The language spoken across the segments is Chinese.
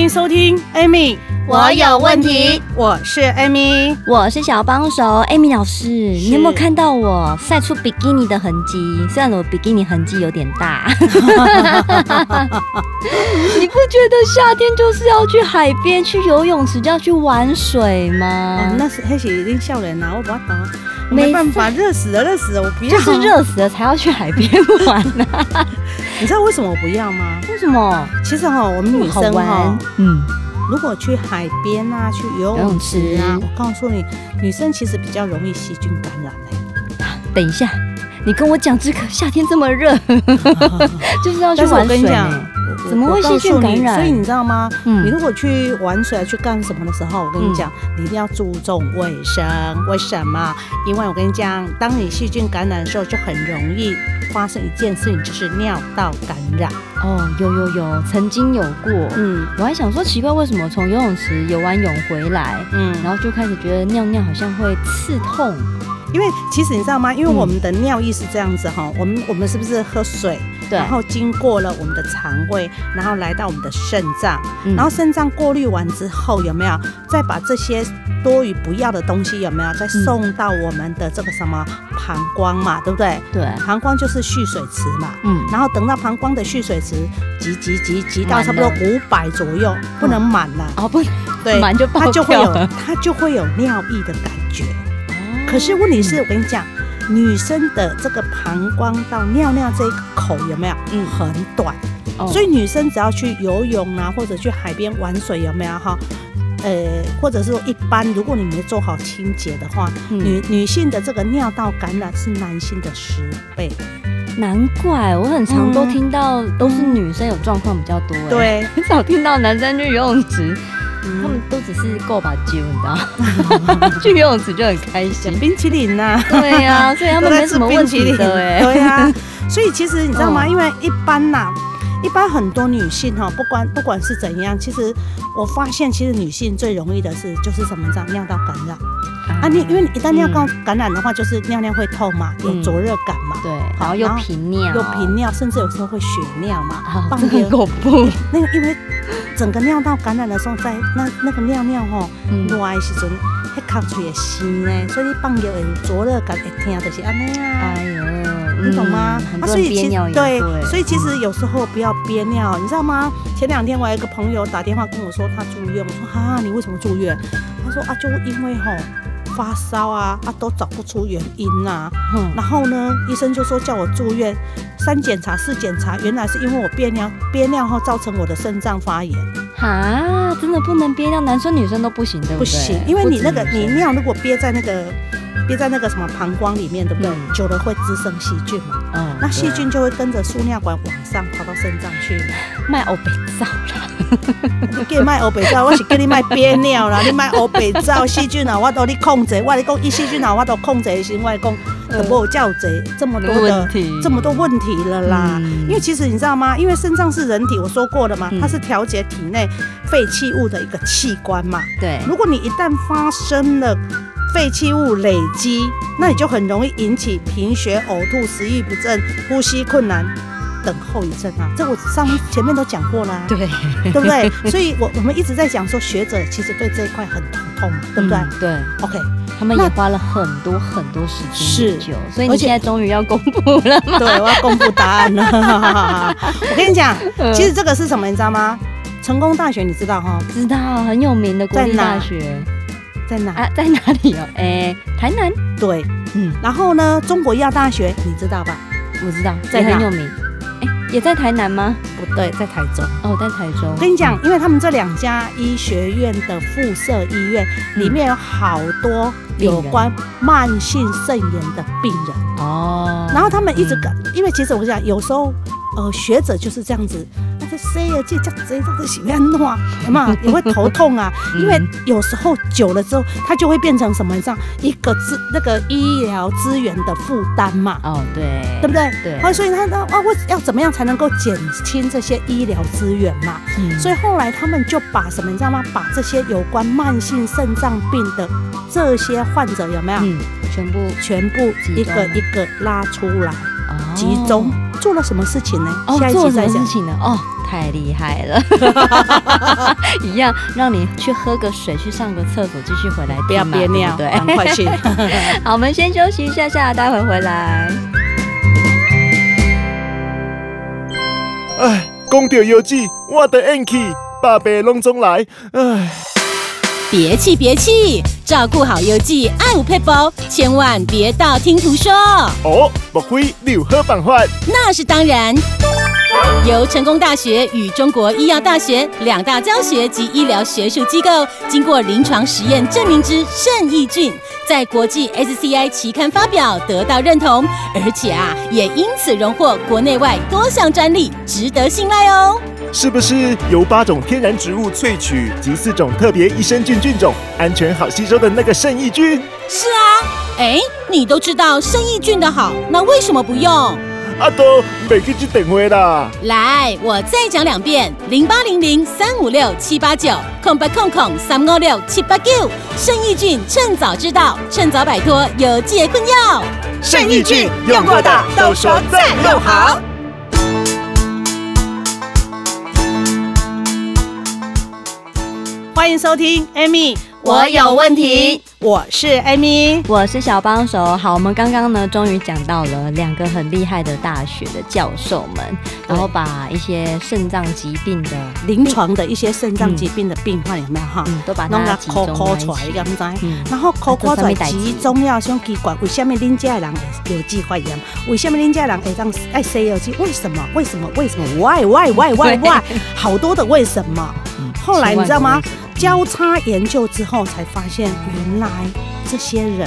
欢迎收听 Amy，我有问题。我是 Amy，我是小帮手 Amy 老师。你有没有看到我晒出比基尼的痕迹？虽然我比基尼痕迹有点大。你不觉得夏天就是要去海边、去游泳池，就要去玩水吗？哦、那是黑是一定笑人啊！我不懂，没办法，热死了，热死了，我不要。就是热死了才要去海边玩呢、啊。你知道为什么我不要吗？为什么？其实哈，我们女生哈，嗯，如果去海边啊，去游泳池啊，我告诉你，女生其实比较容易细菌感染嘞。等一下，你跟我讲这个夏天这么热，就是要去玩水。怎么会细菌感染？所以你知道吗？嗯，你如果去玩水去干什么的时候，我跟你讲，你一定要注重卫生。为什么？因为我跟你讲，当你细菌感染的时候，就很容易发生一件事情，就是尿道感染。哦，有有有，曾经有过。嗯，我还想说奇怪，为什么从游泳池游完泳回来，嗯，然后就开始觉得尿尿好像会刺痛。因为其实你知道吗？因为我们的尿液是这样子哈，我们我们是不是喝水？然后经过了我们的肠胃，然后来到我们的肾脏，然后肾脏过滤完之后，有没有再把这些多余不要的东西有没有再送到我们的这个什么膀胱嘛？对不对？对，膀胱就是蓄水池嘛。嗯，然后等到膀胱的蓄水池挤挤挤挤到差不多五百左右，不能满了哦，不，对，满就它就会有它就会有尿意的感觉。可是问题是我跟你讲，女生的这个膀胱到尿尿这一口有没有？嗯，很短，所以女生只要去游泳啊，或者去海边玩水，有没有哈？呃，或者是说一般，如果你没做好清洁的话，女女性的这个尿道感染是男性的十倍。难怪我很常都听到都是女生有状况比较多，对，很少听到男生去游泳池。他们都只是够把酒，你知道？去游泳池就很开心，冰淇淋呐、啊。对呀、啊，所以他们没什么问题的 哎。对呀、啊，所以其实你知道吗？因为一般呐，一般很多女性哈，不管不管是怎样，其实我发现，其实女性最容易的是就是什么这样尿道感染。啊，你因为你一旦尿道感染的话，就是尿尿会痛嘛，有灼热感嘛，对，然后又频尿，又频尿，甚至有时候会血尿嘛，这很恐怖。那个因为整个尿道感染的时候，在那那个尿尿吼，热的时阵，迄口嘴会湿呢，所以你放尿会有灼热感，会痛就是安尼啊。哎呦，你懂吗？啊，所以其实对，所以其实有时候不要憋尿，你知道吗？前两天我有一个朋友打电话跟我说他住院，我说哈，你为什么住院？他说啊，就因为吼。发烧啊，啊都找不出原因呐、啊。嗯，然后呢，医生就说叫我住院，三检查四检查，原来是因为我憋尿，憋尿后造成我的肾脏发炎。啊，真的不能憋尿，男生女生都不行，对不对？不行，因为你那个你尿如果憋在那个。憋在那个什么膀胱里面，对不对？嗯、久了会滋生细菌嘛。嗯。那细菌就会跟着输尿管往上跑到肾脏去。卖欧北皂啦！你给卖欧北皂，我是给你卖憋尿啦。你卖欧北皂，细菌啊，我都你控制。我你讲，一细菌啊，我都控制行。我讲，都没有叫贼这么多的这么多问题了啦。嗯、因为其实你知道吗？因为肾脏是人体，我说过了嘛，它是调节体内废弃物的一个器官嘛。对。如果你一旦发生了。废弃物累积，那你就很容易引起贫血、呕吐、食欲不振、呼吸困难等后遗症啊！这我上前面都讲过啦，啊，对对不对？所以我我们一直在讲说，学者其实对这一块很头痛，对不对？嗯、对，OK，他们也花了很多很多时间是久，所以你现在终于要公布了吗？对，我要公布答案了。我跟你讲，其实这个是什么，你知道吗？成功大学你知道哈？知道，很有名的国立大学。在哪啊？在哪里哦？哎、欸，台南。对，嗯。然后呢，中国医药大学你知道吧？我知道，在很有名。哎、欸，也在台南吗？不对，在台中。哦，在台中。我跟你讲，因为他们这两家医学院的附设医院里面有好多有关慢性肾炎的病人哦。然后他们一直搞，因为其实我跟你讲，有时候呃学者就是这样子。西药剂这这这是要弄啊，有没有也会头痛啊？因为有时候久了之后，它就会变成什么？这样一个资那个医疗资源的负担嘛。哦，对，对不对？对。啊，所以他那啊，我要怎么样才能够减轻这些医疗资源嘛？嗯。所以后来他们就把什么，你知道吗？把这些有关慢性肾脏病的这些患者有没有？嗯，全部全部一个一个拉出来，集中。做了什么事情呢？哦，做什么事情呢？哦，太厉害了，一样让你去喝个水，去上个厕所，继续回来，不要憋尿，对，赶快去。好，我们先休息一下下，待会回来。哎，讲到药剂，我的运气，百病拢总来。哎，别气别气，照顾好药剂，爱护配包，千万别道听途说。哦。莫非你有好办法？那是当然。由成功大学与中国医药大学两大教学及医疗学术机构经过临床实验证明之肾益菌，在国际 SCI 期刊发表，得到认同，而且啊，也因此荣获国内外多项专利，值得信赖哦。是不是由八种天然植物萃取及四种特别益生菌菌种，安全好吸收的那个肾益菌？是啊。哎，你都知道肾益菌的好，那为什么不用？阿都没去接电话啦。来，我再讲两遍：零八零零三五六七八九，空八空空三五六七八九。肾益菌趁早知道，趁早摆脱有戒困药。肾益菌用过的都说赞又好。欢迎收听，Amy。我有问题，我是 Amy，我是小帮手。好，我们刚刚呢，终于讲到了两个很厉害的大学的教授们，然后把一些肾脏疾病的临床的一些肾脏疾病的病患有没有哈，都把它集中出来，然后抠抠出来集中要想奇怪，为什么恁家的人有机会这样？为什么恁家人会当爱 C O G？？为什么？为什么？为什么？Why Why Why Why Why？好多的为什么？后来你知道吗？交叉研究之后才发现，原来这些人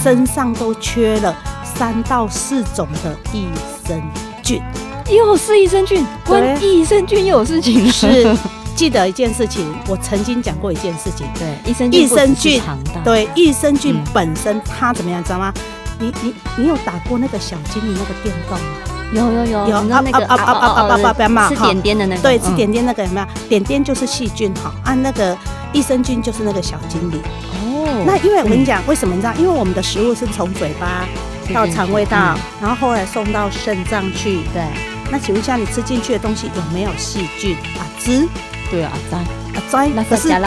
身上都缺了三到四种的益生菌。又是益生菌，关益生菌又有事情。是，记得一件事情，我曾经讲过一件事情。对，益生菌，益生菌，对，益生菌本身它怎么样，知道吗？你你你有打过那个小精灵那个电动吗？有有有有啊啊啊啊啊啊啊！不要骂，吃点点的那个，对，吃点点那个有没有？点点就是细菌哈，按那个益生菌就是那个小精灵。哦，那因为我跟你讲，为什么你知道？因为我们的食物是从嘴巴到肠胃道，然后后来送到肾脏去。对，那请问一下，你吃进去的东西有没有细菌啊？汁？对啊，在啊在，可是哎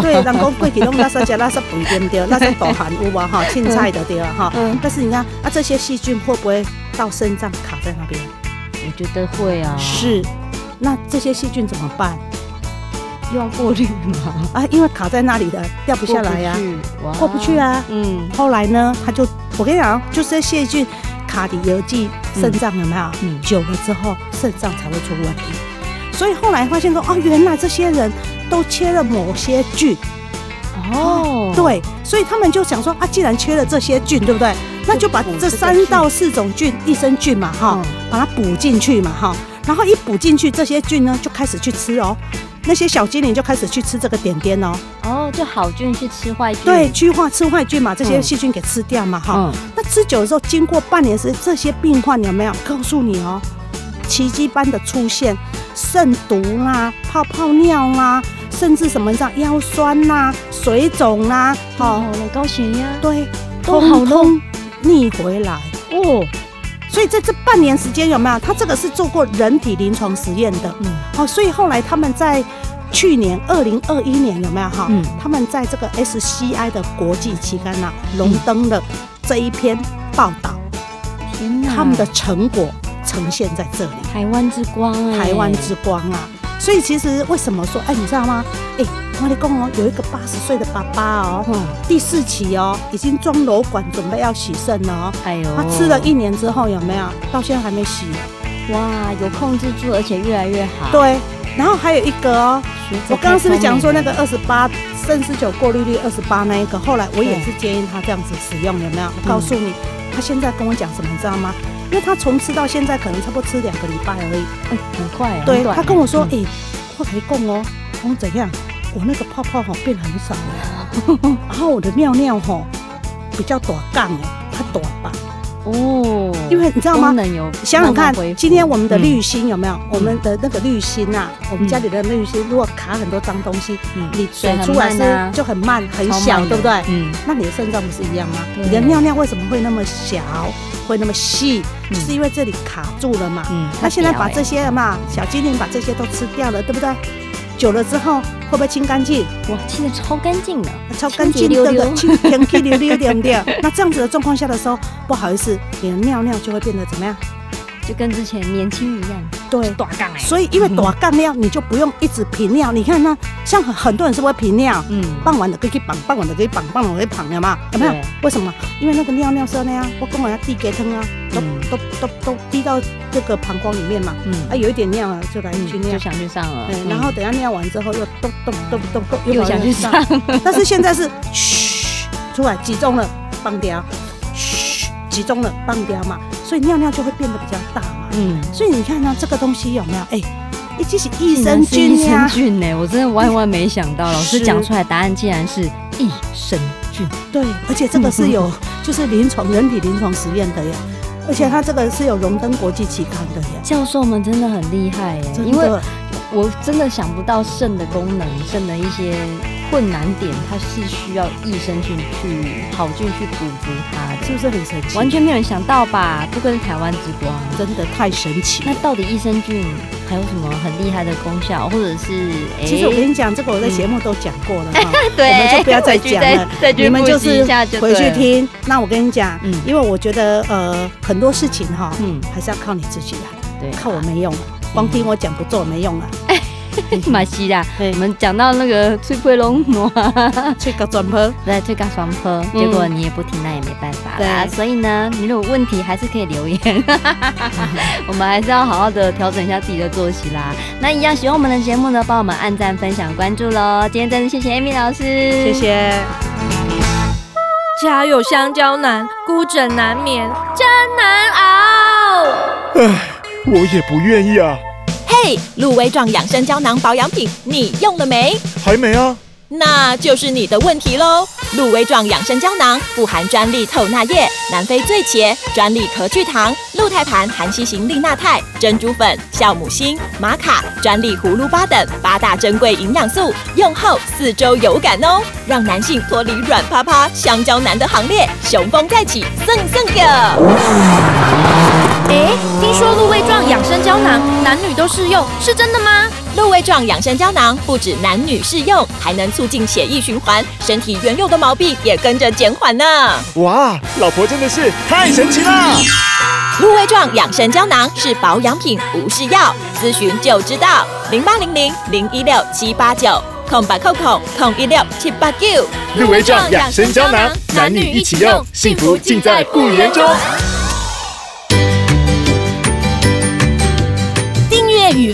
对，人讲过去拢拉萨加拉萨饭店对，那是大汉有啊哈，青菜的对啊哈。嗯，但是你看啊，这些细菌会不会？到肾脏卡在那边，我觉得会啊。是，那这些细菌怎么办？又要过滤吗？啊，因为卡在那里的，掉不下来呀，过不去啊。嗯。后来呢，他就我跟你讲，就是这细菌卡的邮寄肾脏有没有？嗯。久了之后，肾脏才会出问题。所以后来发现说，哦，原来这些人都切了某些菌。哦。对，所以他们就想说，啊，既然缺了这些菌，对不对？那就把这三到四种菌，益生菌嘛，哈，把它补进去嘛，哈，然后一补进去，这些菌呢就开始去吃哦，那些小精灵就开始去吃这个点点哦，哦，就好菌去吃坏菌，对，去化吃坏菌嘛，这些细菌给吃掉嘛，哈，那吃久的时候，经过半年时，这些病患有没有？告诉你哦，奇迹般的出现肾毒啦、泡泡尿啦，甚至什么像腰酸呐、水肿啦，好了，高血压，对，都好痛。逆回来。哦，所以在这半年时间有没有？他这个是做过人体临床实验的，嗯，好，所以后来他们在去年二零二一年有没有？哈？嗯，他们在这个 SCI 的国际期刊啊，荣登了这一篇报道，天哪，他们的成果呈现在这里，台湾之光，台湾之光啊！所以其实为什么说，哎，你知道吗？哎。我跟你讲哦，有一个八十岁的爸爸哦，嗯、第四期哦，已经装瘘管，准备要洗肾了哦。哎呦，他吃了一年之后有没有？到现在还没洗。哇，有控制住，而且越来越好。对，然后还有一个哦，我刚刚是不是讲说那个二十八肾十九过滤率二十八那一个？后来我也是建议他这样子使用，有没有？我告诉你，他现在跟我讲什么，你知道吗？因为他从吃到现在可能差不多吃两个礼拜而已，哎，很快啊。对，他跟我说，哎，我可以供哦，我怎样？我那个泡泡哈变很少了，然后我的尿尿哈比较短杠哎，它短吧。哦，因为你知道吗？想想看，今天我们的滤芯有没有？我们的那个滤芯呐，我们家里的滤芯如果卡很多脏东西，你水出来是就很慢很小，对不对？嗯，那你的肾脏不是一样吗？你的尿尿为什么会那么小，会那么细？是因为这里卡住了嘛？嗯，那现在把这些嘛，小精灵把这些都吃掉了，对不对？久了之后会不会清干净？哇，清的超干净的，超干净的，清天气溜溜溜溜。那这样子的状况下的时候，不好意思，你的尿尿就会变得怎么样？就跟之前年轻一样，对，短杠哎，所以因为短杠尿，你就不用一直频尿。你看呢，像很很多人是会频尿，嗯，傍晚的可以绑，傍晚的可以绑，傍晚可以绑，的嘛？有没有？为什么？因为那个尿尿是那样，我跟我要滴给汤啊，都都都都滴到这个膀胱里面嘛，嗯，啊，有一点尿了就来去尿，就想去上了，对，然后等下尿完之后又咚咚咚咚咚又想去上，但是现在是嘘，出来集中了，放掉，嘘，集中了，放掉嘛。所以尿尿就会变得比较大嘛，嗯，所以你看呢，这个东西有没有？哎，一这是益生菌呀，益生菌呢，我真的万万没想到，老师讲出来答案竟然是益生菌。对，而且这个是有就是临床人体临床实验的呀，而且它这个是有荣登国际期刊的呀。教授们真的很厉害耶，因为我真的想不到肾的功能，肾的一些。困难点，它是需要益生菌去好菌去补足它的，是不是很神奇？完全没有人想到吧？不愧是台湾之光，真的太神奇。那到底益生菌还有什么很厉害的功效，或者是？其实我跟你讲，这个我在节目都讲过了哈，对，我们就不要再讲了。你们就是回去听。那我跟你讲，嗯，因为我觉得呃很多事情哈，嗯，还是要靠你自己的，对，靠我没用，光听我讲不做没用啊。马西啦，我们讲到那个吹配龙膜，吹个转坡，对，吹个双坡，结果你也不听，那也没办法啦。所以呢，你如果问题还是可以留言，我们还是要好好的调整一下自己的作息啦。那一样喜欢我们的节目呢，帮我们按赞、分享、关注喽。今天真的谢谢 Amy 老师，谢谢。家有香蕉难，孤枕难眠，真难熬。唉，我也不愿意啊。嘿，鹿威壮养生胶囊保养品，你用了没？还没啊，那就是你的问题喽。鹿威壮养生胶囊富含专利透钠液、南非醉茄、专利壳聚糖、鹿胎盘含硒型利钠肽、珍珠粉、酵母锌、玛卡、专利葫芦巴等八大珍贵营养素，用后四周有感哦，让男性脱离软趴趴香蕉男的行列，雄风再起，胜胜个。哎，听说鹿威壮养生胶囊男女都适用，是真的吗？鹿威壮养生胶囊不止男女适用，还能促进血液循环，身体原有的毛病也跟着减缓呢。哇，老婆真的是太神奇了！鹿威壮养生胶囊是保养品，不是药，咨询就知道。零八零零零一六七八九空八空空空一六七八九。鹿威壮养生胶囊，男女一起用，幸福尽在不言中。